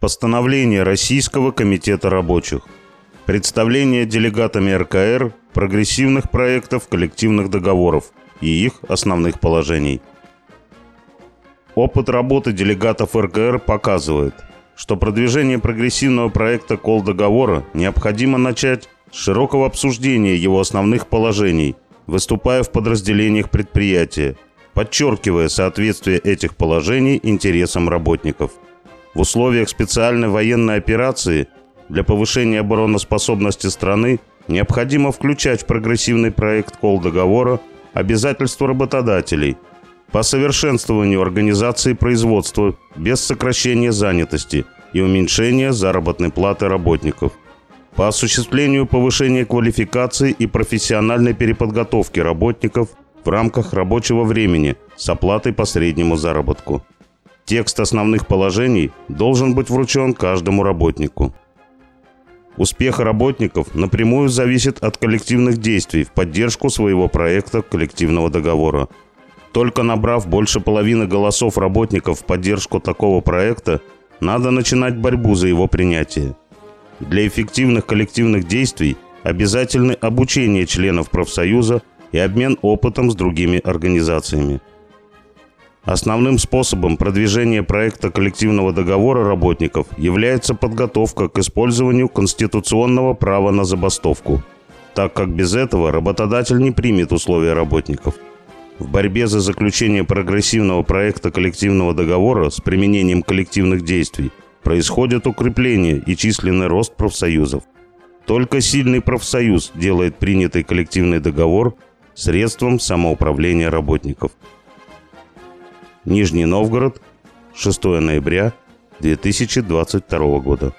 Постановление Российского комитета рабочих. Представление делегатами РКР прогрессивных проектов коллективных договоров и их основных положений. Опыт работы делегатов РКР показывает, что продвижение прогрессивного проекта кол договора необходимо начать с широкого обсуждения его основных положений, выступая в подразделениях предприятия, подчеркивая соответствие этих положений интересам работников – в условиях специальной военной операции для повышения обороноспособности страны необходимо включать в прогрессивный проект кол-договора обязательства работодателей по совершенствованию организации производства без сокращения занятости и уменьшения заработной платы работников, по осуществлению повышения квалификации и профессиональной переподготовки работников в рамках рабочего времени с оплатой по среднему заработку. Текст основных положений должен быть вручен каждому работнику. Успех работников напрямую зависит от коллективных действий в поддержку своего проекта коллективного договора. Только набрав больше половины голосов работников в поддержку такого проекта, надо начинать борьбу за его принятие. Для эффективных коллективных действий обязательны обучение членов профсоюза и обмен опытом с другими организациями. Основным способом продвижения проекта коллективного договора работников является подготовка к использованию конституционного права на забастовку, так как без этого работодатель не примет условия работников. В борьбе за заключение прогрессивного проекта коллективного договора с применением коллективных действий происходит укрепление и численный рост профсоюзов. Только сильный профсоюз делает принятый коллективный договор средством самоуправления работников. Нижний Новгород, 6 ноября 2022 года.